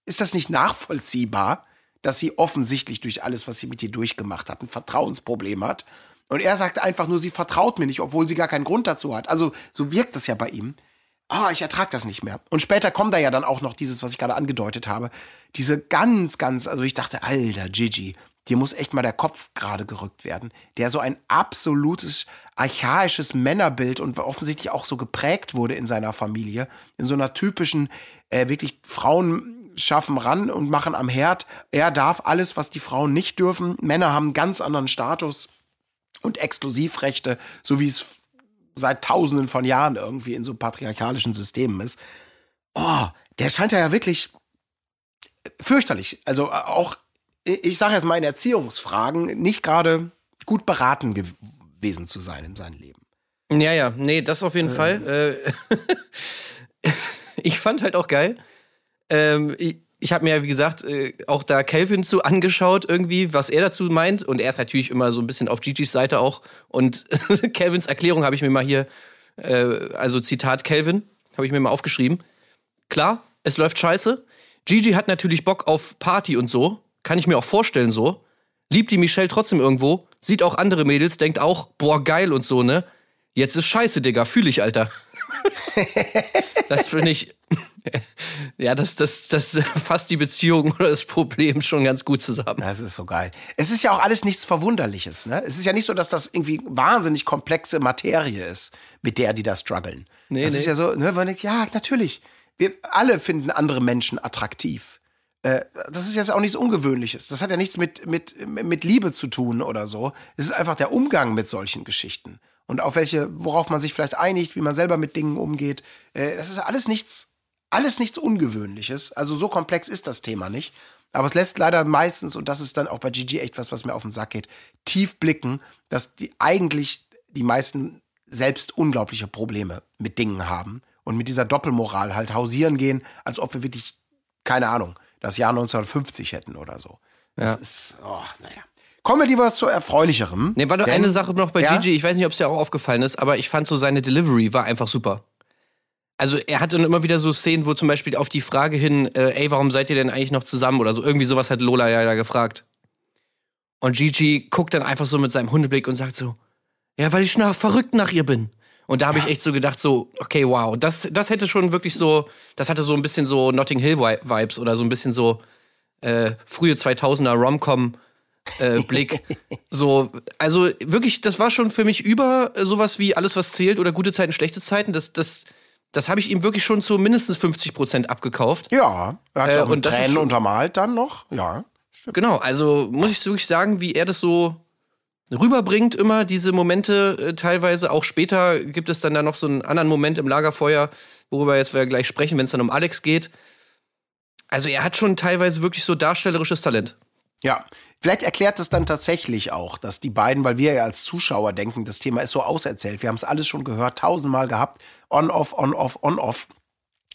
ist das nicht nachvollziehbar, dass sie offensichtlich durch alles, was sie mit dir durchgemacht hat, ein Vertrauensproblem hat? Und er sagt einfach nur, sie vertraut mir nicht, obwohl sie gar keinen Grund dazu hat. Also, so wirkt es ja bei ihm. Ah, oh, ich ertrag das nicht mehr. Und später kommt da ja dann auch noch dieses, was ich gerade angedeutet habe. Diese ganz, ganz, also ich dachte, alter Gigi, dir muss echt mal der Kopf gerade gerückt werden. Der so ein absolutes archaisches Männerbild und offensichtlich auch so geprägt wurde in seiner Familie. In so einer typischen, äh, wirklich Frauen schaffen ran und machen am Herd. Er darf alles, was die Frauen nicht dürfen. Männer haben einen ganz anderen Status und Exklusivrechte, so wie es seit tausenden von Jahren irgendwie in so patriarchalischen Systemen ist. Oh, der scheint ja wirklich fürchterlich. Also äh, auch ich sage jetzt mal in Erziehungsfragen, nicht gerade gut beraten gewesen zu sein in seinem Leben. Ja, ja, nee, das auf jeden ähm. Fall. Äh, *laughs* ich fand halt auch geil. Ähm, ich, ich habe mir ja, wie gesagt, äh, auch da Kelvin zu angeschaut, irgendwie, was er dazu meint. Und er ist natürlich immer so ein bisschen auf Gigi's Seite auch. Und *laughs* Kelvins Erklärung habe ich mir mal hier, äh, also Zitat Kelvin, habe ich mir mal aufgeschrieben. Klar, es läuft scheiße. Gigi hat natürlich Bock auf Party und so. Kann ich mir auch vorstellen so. Liebt die Michelle trotzdem irgendwo, sieht auch andere Mädels, denkt auch, boah, geil und so, ne? Jetzt ist scheiße, Digga, fühl ich, Alter. *laughs* das finde ich, ja, das, das, das *laughs* fasst die Beziehung oder das Problem schon ganz gut zusammen. Das ist so geil. Es ist ja auch alles nichts Verwunderliches, ne? Es ist ja nicht so, dass das irgendwie wahnsinnig komplexe Materie ist, mit der die da strugglen. Nee, das nee. ist ja so, ne, man denkt, ja, natürlich. Wir alle finden andere Menschen attraktiv. Äh, das ist jetzt auch nichts Ungewöhnliches. Das hat ja nichts mit, mit, mit Liebe zu tun oder so. Es ist einfach der Umgang mit solchen Geschichten. Und auf welche, worauf man sich vielleicht einigt, wie man selber mit Dingen umgeht. Äh, das ist alles nichts, alles nichts Ungewöhnliches. Also so komplex ist das Thema nicht. Aber es lässt leider meistens, und das ist dann auch bei Gigi echt was, was mir auf den Sack geht, tief blicken, dass die eigentlich die meisten selbst unglaubliche Probleme mit Dingen haben und mit dieser Doppelmoral halt hausieren gehen, als ob wir wirklich, keine Ahnung, das Jahr 1950 hätten oder so. Das ja. ist, oh, naja. Kommen wir lieber zu erfreulicherem. Nee, war doch eine Sache noch bei ja? Gigi, ich weiß nicht, ob es dir auch aufgefallen ist, aber ich fand so seine Delivery war einfach super. Also er hatte dann immer wieder so Szenen, wo zum Beispiel auf die Frage hin, äh, ey, warum seid ihr denn eigentlich noch zusammen oder so, irgendwie sowas hat Lola ja da gefragt. Und Gigi guckt dann einfach so mit seinem Hundeblick und sagt so, ja, weil ich nach, verrückt nach ihr bin. Und da habe ich echt so gedacht, so, okay, wow, das, das hätte schon wirklich so, das hatte so ein bisschen so Notting Hill Vibes oder so ein bisschen so äh, frühe 2000er Romcom äh, Blick. *laughs* so, also wirklich, das war schon für mich über sowas wie alles, was zählt oder gute Zeiten, schlechte Zeiten. Das, das, das habe ich ihm wirklich schon zu mindestens 50 Prozent abgekauft. Ja, er hat es äh, auch mit Tränen untermalt dann noch, ja. Stimmt. Genau, also muss ich wirklich sagen, wie er das so rüberbringt, immer diese Momente äh, teilweise. Auch später gibt es dann da noch so einen anderen Moment im Lagerfeuer, worüber jetzt wir gleich sprechen, wenn es dann um Alex geht. Also er hat schon teilweise wirklich so darstellerisches Talent. Ja, vielleicht erklärt es dann tatsächlich auch, dass die beiden, weil wir ja als Zuschauer denken, das Thema ist so auserzählt, wir haben es alles schon gehört, tausendmal gehabt, on-off, on-off, on-off,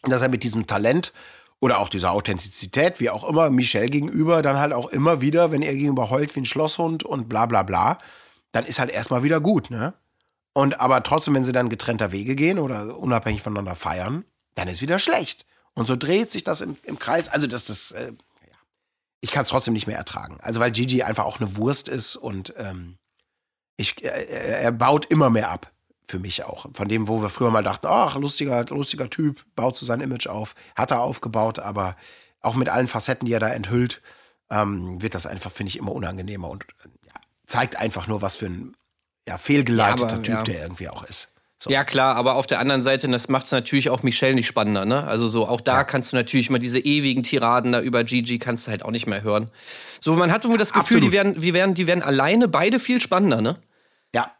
dass er mit diesem Talent oder auch dieser Authentizität, wie auch immer, Michelle gegenüber, dann halt auch immer wieder, wenn er gegenüber heult wie ein Schlosshund und bla bla bla, dann ist halt erstmal wieder gut, ne? Und aber trotzdem, wenn sie dann getrennter Wege gehen oder unabhängig voneinander feiern, dann ist wieder schlecht. Und so dreht sich das im, im Kreis. Also, dass das, äh. Ich kann es trotzdem nicht mehr ertragen. Also, weil Gigi einfach auch eine Wurst ist und ähm, ich, äh, er baut immer mehr ab für mich auch. Von dem, wo wir früher mal dachten, ach, lustiger, lustiger Typ, baut so sein Image auf. Hat er aufgebaut, aber auch mit allen Facetten, die er da enthüllt, ähm, wird das einfach, finde ich, immer unangenehmer und ja, zeigt einfach nur, was für ein ja, fehlgeleiteter ja, aber, Typ der irgendwie auch ist. So. Ja, klar, aber auf der anderen Seite, das macht es natürlich auch Michelle nicht spannender, ne? Also so, auch da Ja. kannst du natürlich mal diese ewigen Tiraden da über Gigi kannst du halt auch nicht mehr hören. So, man hat irgendwie das Gefühl, Absolut. die werden, die werden, die werden alleine beide viel spannender, ne? Ja.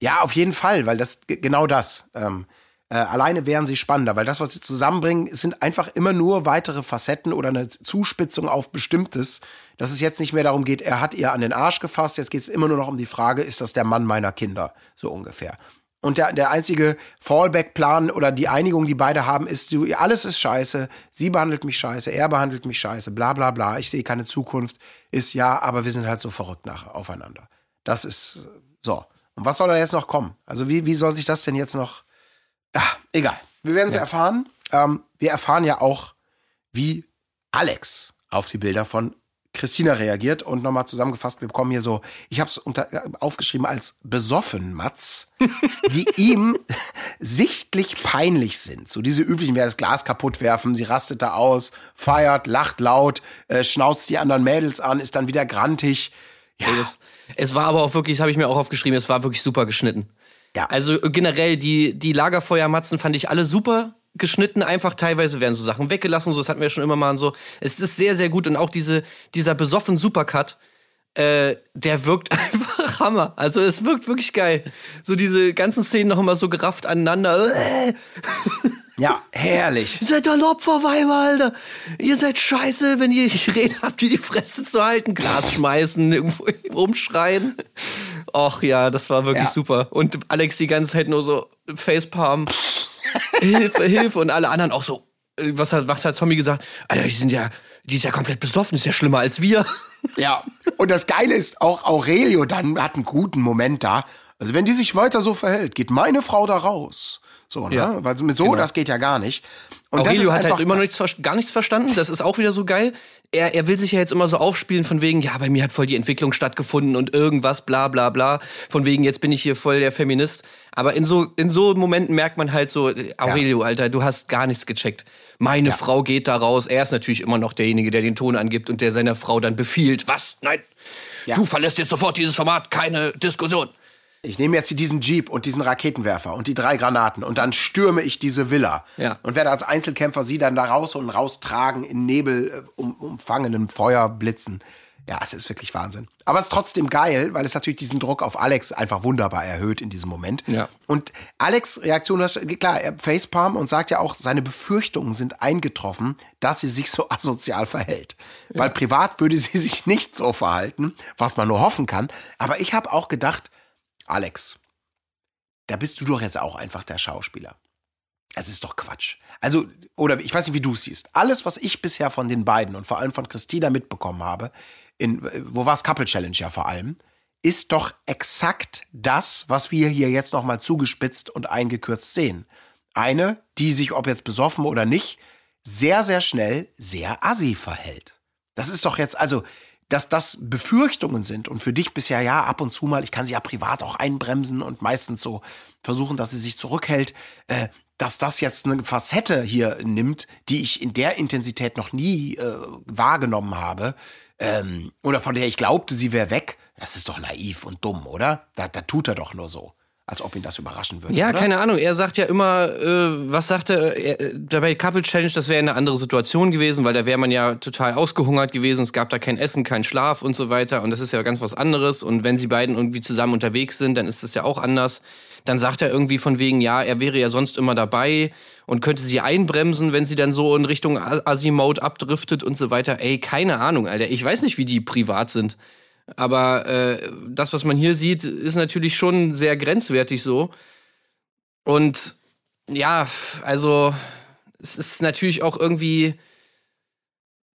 Ja, auf jeden Fall, weil das genau das. Ähm, äh, alleine wären sie spannender, weil das, was sie zusammenbringen, sind einfach immer nur weitere Facetten oder eine Zuspitzung auf Bestimmtes, dass es jetzt nicht mehr darum geht, er hat ihr an den Arsch gefasst, jetzt geht es immer nur noch um die Frage, ist das der Mann meiner Kinder? So ungefähr. Und der, der einzige Fallback-Plan oder die Einigung, die beide haben, ist, du, alles ist scheiße, sie behandelt mich scheiße, er behandelt mich scheiße, bla bla bla, ich sehe keine Zukunft, ist ja, aber wir sind halt so verrückt nach, aufeinander. Das ist so. Und was soll da jetzt noch kommen? Also wie, wie soll sich das denn jetzt noch... Ah, egal. Wir werden es erfahren. Ähm, wir erfahren ja auch, wie Alex auf die Bilder von Christina reagiert. Und nochmal zusammengefasst, wir bekommen hier so, ich habe es aufgeschrieben als besoffen Matz, *laughs* die ihm sichtlich peinlich sind. So diese üblichen, wer das Glas kaputt werfen, sie rastet da aus, feiert, lacht laut, äh, schnauzt die anderen Mädels an, ist dann wieder grantig. Ja, das, es war aber auch wirklich, das habe ich mir auch aufgeschrieben, es war wirklich super geschnitten. Ja. Also äh, generell, die, die Lagerfeuermatzen fand ich alle super geschnitten, einfach teilweise werden so Sachen weggelassen, so das hatten wir schon immer mal und so. Es ist sehr, sehr gut und auch diese, dieser besoffen Supercut, äh, der wirkt *laughs* einfach Hammer. Also es wirkt wirklich geil. So diese ganzen Szenen noch immer so gerafft aneinander. *laughs* Ja, herrlich. ihr seid doch Opferweiber, Alter. Ihr seid scheiße, wenn ihr nicht reden habt, ihr die Fresse zu halten. Glas schmeißen, irgendwo *laughs* rumschreien. Och ja, das war wirklich Ja. super. Und Alex die ganze Zeit nur so Facepalm. Hilfe, Hilfe. Und alle anderen auch so. äh, Was hat, was hat Tommy gesagt? Alter, die sind ja, die ist ja komplett besoffen, ist ja schlimmer als wir. Ja. Und das Geile ist, auch Aurelio dann hat einen guten Moment da. Also wenn die sich weiter so verhält, geht meine Frau da raus. So, ne? Ja, Weil mit so, das geht ja gar nicht. Und das Aurelio ist hat halt immer noch nichts, gar nichts verstanden. Das ist auch wieder so geil. Er, er will sich ja jetzt immer so aufspielen von wegen, ja, bei mir hat voll die Entwicklung stattgefunden und irgendwas, bla bla bla. Von wegen, jetzt bin ich hier voll der Feminist. Aber in so, in so Momenten merkt man halt so, äh, Aurelio, Alter, du hast gar nichts gecheckt. Meine Frau geht da raus. Er ist natürlich immer noch derjenige, der den Ton angibt und der seiner Frau dann befiehlt. Was? Nein. Ja. Du verlässt jetzt sofort dieses Format. Keine Diskussion. Ich nehme jetzt diesen Jeep und diesen Raketenwerfer und die drei Granaten und dann stürme ich diese Villa. Ja. Und werde als Einzelkämpfer sie dann da raus und raustragen in Nebel äh, um, umfangenen Feuerblitzen. Ja, es ist wirklich Wahnsinn. Aber es ist trotzdem geil, weil es natürlich diesen Druck auf Alex einfach wunderbar erhöht in diesem Moment. Ja. Und Alex' Reaktion, das, klar, er facepalm und sagt ja auch, seine Befürchtungen sind eingetroffen, dass sie sich so *laughs* asozial verhält. Weil privat würde sie sich nicht so verhalten, was man nur hoffen kann. Aber ich habe auch gedacht, Alex, da bist du doch jetzt auch einfach der Schauspieler. Es ist doch Quatsch. Also, oder ich weiß nicht, wie du es siehst. Alles, was ich bisher von den beiden und vor allem von Christina mitbekommen habe, in, wo war es Couple Challenge ja vor allem, ist doch exakt das, was wir hier jetzt nochmal zugespitzt und eingekürzt sehen. Eine, die sich, ob jetzt besoffen oder nicht, sehr, sehr schnell sehr assi verhält. Das ist doch jetzt, also, dass das Befürchtungen sind und für dich bisher ja ab und zu mal, ich kann sie ja privat auch einbremsen und meistens so versuchen, dass sie sich zurückhält, äh, dass das jetzt eine Facette hier nimmt, die ich in der Intensität noch nie äh, wahrgenommen habe ähm, oder von der ich glaubte, sie wäre weg, das ist doch naiv und dumm, oder? Da, da tut er doch nur so, als ob ihn das überraschen würde. Ja, oder? keine Ahnung. Er sagt ja immer, äh, was sagt er? er dabei Couple Challenge, das wäre eine andere Situation gewesen, weil da wäre man ja total ausgehungert gewesen. Es gab da kein Essen, kein Schlaf und so weiter. Und das ist ja ganz was anderes. Und wenn sie beiden irgendwie zusammen unterwegs sind, dann ist das ja auch anders. Dann sagt er irgendwie von wegen, ja, er wäre ja sonst immer dabei und könnte sie einbremsen, wenn sie dann so in Richtung Assi-Mode abdriftet und so weiter. Ey, keine Ahnung, Alter. Ich weiß nicht, wie die privat sind. Aber äh, das, was man hier sieht, ist natürlich schon sehr grenzwertig so. Und ja, also es ist natürlich auch irgendwie.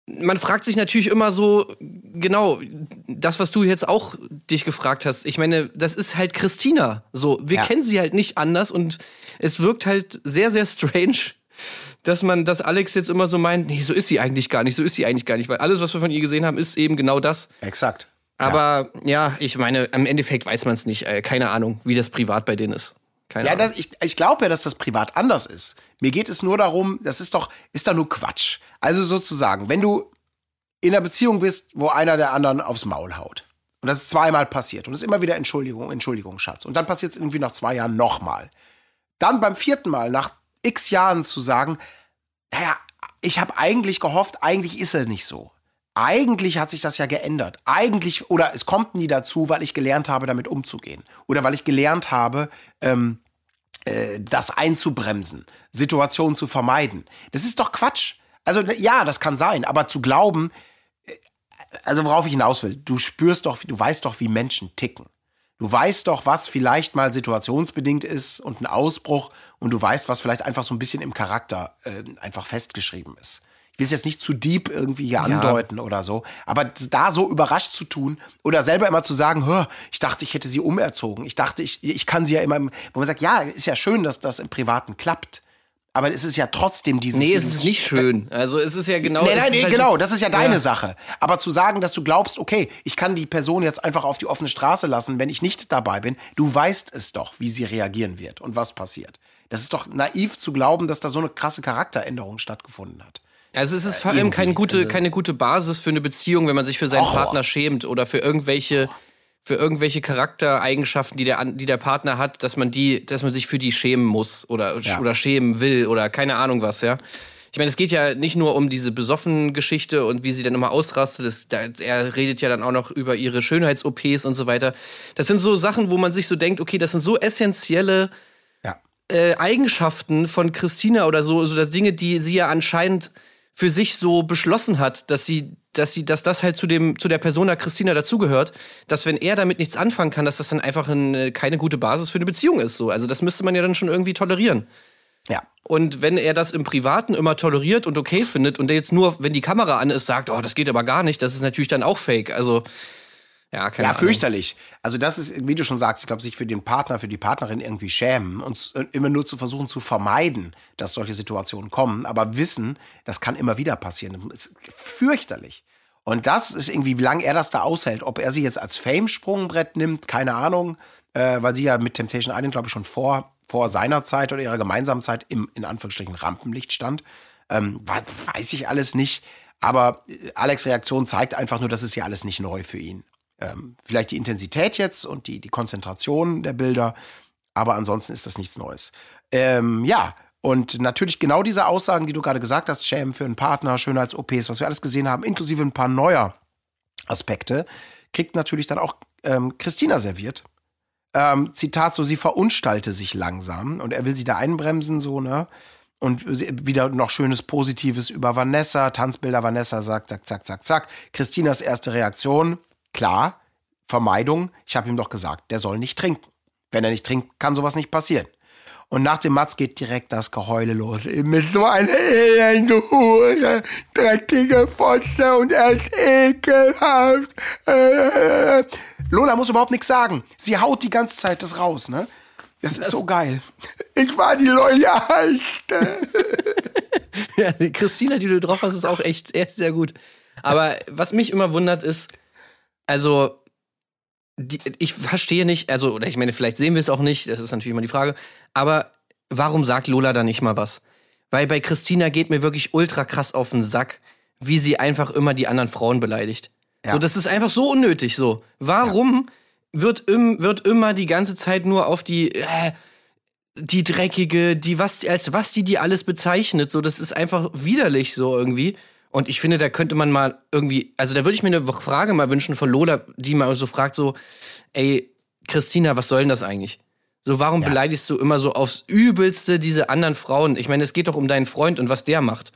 Man fragt sich natürlich immer so, genau, das, was du jetzt auch dich gefragt hast. Ich meine, das ist halt Christina. So, wir Ja. kennen sie halt nicht anders und es wirkt halt sehr, sehr strange, dass man, dass Alex jetzt immer so meint, nee, so ist sie eigentlich gar nicht, so ist sie eigentlich gar nicht, weil alles, was wir von ihr gesehen haben, ist eben genau das. Exakt. Aber ja, ich meine, im Endeffekt weiß man es nicht. Äh, keine Ahnung, wie das privat bei denen ist. Keine Ja, Ahnung. das, ich, ich glaube ja, dass das privat anders ist. Mir geht es nur darum, das ist doch, ist doch nur Quatsch. Also sozusagen, wenn du in einer Beziehung bist, wo einer der anderen aufs Maul haut. Und das ist zweimal passiert. Und es ist immer wieder Entschuldigung, Entschuldigung, Schatz. Und dann passiert es irgendwie nach zwei Jahren nochmal. dann beim vierten Mal nach x Jahren zu sagen, naja, ich habe eigentlich gehofft, eigentlich ist er nicht so. Eigentlich hat sich das ja geändert. Eigentlich, oder es kommt nie dazu, weil ich gelernt habe, damit umzugehen. Oder weil ich gelernt habe, ähm, äh, das einzubremsen, Situationen zu vermeiden. Das ist doch Quatsch. Also ja, das kann sein, aber zu glauben, äh, also worauf ich hinaus will, du spürst doch, du weißt doch, wie Menschen ticken. Du weißt doch, was vielleicht mal situationsbedingt ist und ein Ausbruch und du weißt, was vielleicht einfach so ein bisschen im Charakter äh, einfach festgeschrieben ist. Ich will es jetzt nicht zu deep irgendwie hier andeuten oder so, aber da so überrascht zu tun oder selber immer zu sagen, Hör, ich dachte, ich hätte sie umerzogen. Ich dachte, ich, ich kann sie ja immer, wo man sagt, ja, ist ja schön, dass das im Privaten klappt. Aber es ist ja trotzdem dieses. Nee, es ist nicht schön. Also es ist ja genau. Nee, nein, nee, halt genau, das ist ja deine Ja. Sache. Aber zu sagen, dass du glaubst, okay, ich kann die Person jetzt einfach auf die offene Straße lassen, wenn ich nicht dabei bin, du weißt es doch, wie sie reagieren wird und was passiert. Das ist doch naiv zu glauben, dass da so eine krasse Charakteränderung stattgefunden hat. Also es ist vor allem keine gute, also- keine gute Basis für eine Beziehung, wenn man sich für seinen Oh. Partner schämt oder für irgendwelche, für irgendwelche Charaktereigenschaften, die der, die der Partner hat, dass man die, dass man sich für die schämen muss oder, Ja. oder schämen will oder keine Ahnung was, ja. Ich meine, es geht ja nicht nur um diese besoffen Geschichte und wie sie dann immer ausrastet. Das, da, er redet ja dann auch noch über ihre Schönheits-OPs und so weiter. Das sind so Sachen, wo man sich so denkt, okay, das sind so essentielle äh, Eigenschaften von Christina oder so, so das Dinge, die sie ja anscheinend für sich so beschlossen hat, dass sie, dass sie, dass das halt zu dem, zu der Persona Christina dazugehört, dass wenn er damit nichts anfangen kann, dass das dann einfach eine, keine gute Basis für eine Beziehung ist. So, also das müsste man ja dann schon irgendwie tolerieren. Ja. Und wenn er das im Privaten immer toleriert und okay findet und der jetzt nur, wenn die Kamera an ist, sagt, oh, das geht aber gar nicht, das ist natürlich dann auch fake. Also, ja, keine Ja, Ahnung. fürchterlich. Also das ist, wie du schon sagst, ich glaube, sich für den Partner, für die Partnerin irgendwie schämen und und immer nur zu versuchen zu vermeiden, dass solche Situationen kommen, aber wissen, das kann immer wieder passieren. Das ist fürchterlich. Und das ist irgendwie, wie lange er das da aushält. Ob er sie jetzt als Fame-Sprungbrett nimmt, keine Ahnung, äh, weil sie ja mit Temptation Island, glaube ich, schon vor, vor seiner Zeit oder ihrer gemeinsamen Zeit im, in Anführungsstrichen, Rampenlicht stand. Ähm, weiß ich alles nicht. Aber äh, Alex' Reaktion zeigt einfach nur, das ist ja alles nicht neu für ihn. Ähm, vielleicht die Intensität jetzt und die, die Konzentration der Bilder, aber ansonsten ist das nichts Neues. Ähm, ja, und natürlich genau diese Aussagen, die du gerade gesagt hast, Schämen für einen Partner, Schönheits-OPs, was wir alles gesehen haben, inklusive ein paar neuer Aspekte, kriegt natürlich dann auch ähm, Christina serviert. Ähm, Zitat so, sie verunstalte sich langsam und er will sie da einbremsen, so, ne? Und wieder noch schönes Positives über Vanessa, Tanzbilder Vanessa sagt, zack, zack, zack, zack. Christinas erste Reaktion, klar, Vermeidung. Ich habe ihm doch gesagt, der soll nicht trinken. Wenn er nicht trinkt, kann sowas nicht passieren. Und nach dem Matz geht direkt das Geheule los. Mit so eine elende Hure, dreckige Fotze und er ist ekelhaft. Äh. Lola muss überhaupt nichts sagen. Sie haut die ganze Zeit das raus, ne? Das ist so geil. Ich war die Loyalste. *laughs* Ja, die Christina, die du drauf hast, ist auch echt, echt sehr gut. Aber was mich immer wundert ist, also, die, ich verstehe nicht, also, oder ich meine, vielleicht sehen wir es auch nicht, das ist natürlich immer die Frage, aber warum sagt Lola da nicht mal was? Weil bei Christina geht mir wirklich ultra krass auf den Sack, wie sie einfach immer die anderen Frauen beleidigt. Ja. So, das ist einfach so unnötig so. Warum wird, im, wird immer die ganze Zeit nur auf die, äh, die dreckige, die was als was die die alles bezeichnet, so das ist einfach widerlich so irgendwie. Und ich finde, da könnte man mal irgendwie, also da würde ich mir eine Frage mal wünschen von Lola, die mal so fragt so, ey Christina, was soll denn das eigentlich? So warum Ja. beleidigst du immer so aufs übelste diese anderen Frauen? Ich meine, es geht doch um deinen Freund und was der macht.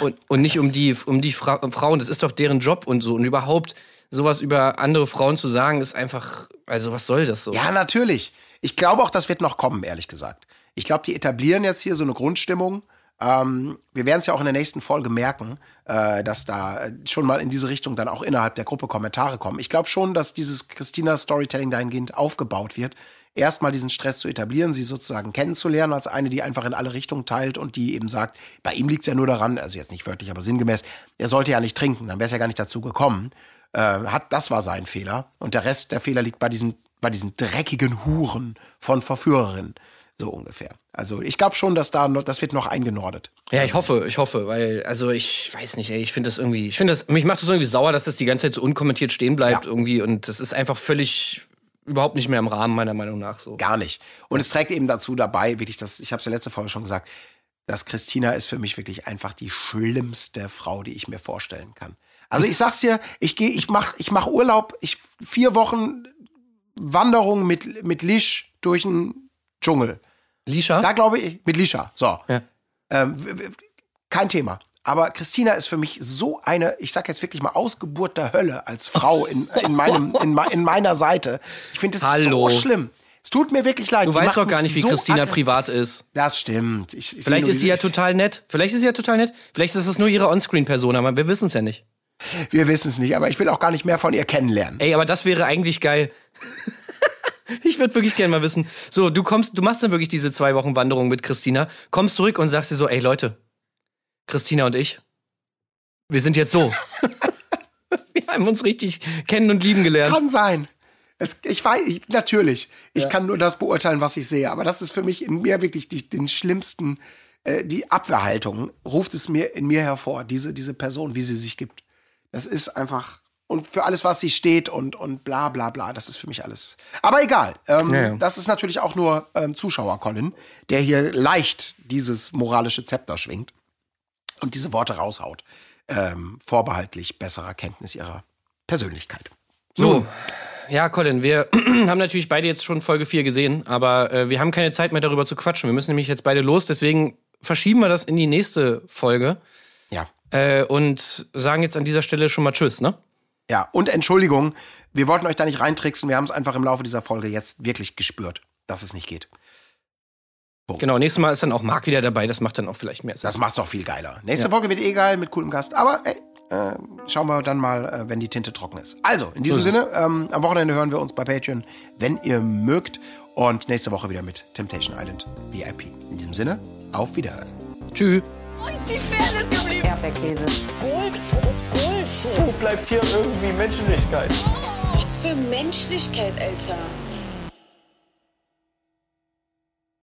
Und, und nicht um die um die Fra Frauen, das ist doch deren Job und so und überhaupt sowas über andere Frauen zu sagen, ist einfach, also was soll das so? Ja, natürlich. Ich glaube auch, das wird noch kommen, ehrlich gesagt. Ich glaube, die etablieren jetzt hier so eine Grundstimmung. Ähm, wir werden es ja auch in der nächsten Folge merken, äh, dass da äh, schon mal in diese Richtung dann auch innerhalb der Gruppe Kommentare kommen. Ich glaube schon, dass dieses Christina-Storytelling dahingehend aufgebaut wird, erstmal diesen Stress zu etablieren, sie sozusagen kennenzulernen als eine, die einfach in alle Richtungen teilt und die eben sagt, bei ihm liegt es ja nur daran, also jetzt nicht wörtlich, aber sinngemäß, er sollte ja nicht trinken, dann wäre es ja gar nicht dazu gekommen. Äh, hat, das war sein Fehler. Und der Rest der Fehler liegt bei diesen, bei diesen dreckigen Huren von Verführerinnen. So ungefähr. Also ich glaube schon, dass da noch, das wird noch eingenordet. Ja, ich hoffe, ich hoffe, weil, also ich weiß nicht, ey, ich finde das irgendwie, ich finde das, mich macht das irgendwie sauer, dass das die ganze Zeit so unkommentiert stehen bleibt Ja. irgendwie und das ist einfach völlig, überhaupt nicht mehr im Rahmen, meiner Meinung nach. So. Gar nicht. Und es trägt eben dazu dabei, wirklich, das, ich habe es ja letzte Folge schon gesagt, dass Christina ist für mich wirklich einfach die schlimmste Frau, die ich mir vorstellen kann. Also ich sag's dir, ich gehe, ich mach, ich mach Urlaub, ich vier Wochen Wanderung mit mit Lisch durch den Dschungel. Lisha? Da glaube ich mit Lisha. So, Ja. ähm, kein Thema. Aber Christina ist für mich so eine, ich sag jetzt wirklich mal Ausgeburt der Hölle als Frau in, in meinem in, in meiner Seite. Ich finde es so schlimm. Es tut mir wirklich leid. Du Sie weißt doch gar nicht, wie so Christina privat ist. Das stimmt. Ich, ich Vielleicht ist sie ja total nett. Vielleicht ist sie ja total nett. Vielleicht ist das nur ihre Onscreen-Person, aber wir wissen es ja nicht. Wir wissen es nicht, aber ich will auch gar nicht mehr von ihr kennenlernen. Ey, aber das wäre eigentlich geil. *laughs* ich würde wirklich gerne mal wissen. So, du kommst, du machst dann wirklich diese zwei Wochen Wanderung mit Christina, kommst zurück und sagst dir so, ey Leute, Christina und ich, wir sind jetzt so. *laughs* wir haben uns richtig kennen und lieben gelernt. Kann sein. Es, ich weiß, ich, natürlich. Ich kann nur das beurteilen, was ich sehe. Aber das ist für mich in mir wirklich die, den schlimmsten, äh, die Abwehrhaltung ruft es mir in mir hervor, diese, diese Person, wie sie sich gibt. Das ist einfach, und für alles, was sie steht und, und bla bla bla, das ist für mich alles. Aber egal. Ähm, Ja, ja. Das ist natürlich auch nur ähm, Zuschauer Colin, der hier leicht dieses moralische Zepter schwingt und diese Worte raushaut. Ähm, vorbehaltlich besserer Kenntnis ihrer Persönlichkeit. So, ja, Colin, wir *clears throat* haben natürlich beide jetzt schon Folge 4 gesehen, aber äh, wir haben keine Zeit mehr darüber zu quatschen. Wir müssen nämlich jetzt beide los, deswegen verschieben wir das in die nächste Folge Ja. äh, und sagen jetzt an dieser Stelle schon mal Tschüss, ne? Ja, und Entschuldigung, wir wollten euch da nicht reintricksen. Wir haben es einfach im Laufe dieser Folge jetzt wirklich gespürt, dass es nicht geht. Genau, nächstes Mal ist dann auch Marc wieder dabei, das macht dann auch vielleicht mehr Sinn. Das macht's auch viel geiler. Nächste Ja. Folge wird eh geil mit coolem Gast. Aber ey, äh, schauen wir dann mal, äh, wenn die Tinte trocken ist. Also, in diesem So es. Sinne, ähm, am Wochenende hören wir uns bei Patreon, wenn ihr mögt. Und nächste Woche wieder mit Temptation Island VIP. In diesem Sinne, auf Wiederhören. Tschüss. Wo ist die Fairness geblieben? Erdbeerkäse. Gold, Bullshit. Wo bleibt hier irgendwie Menschlichkeit? Was für Menschlichkeit, Alter.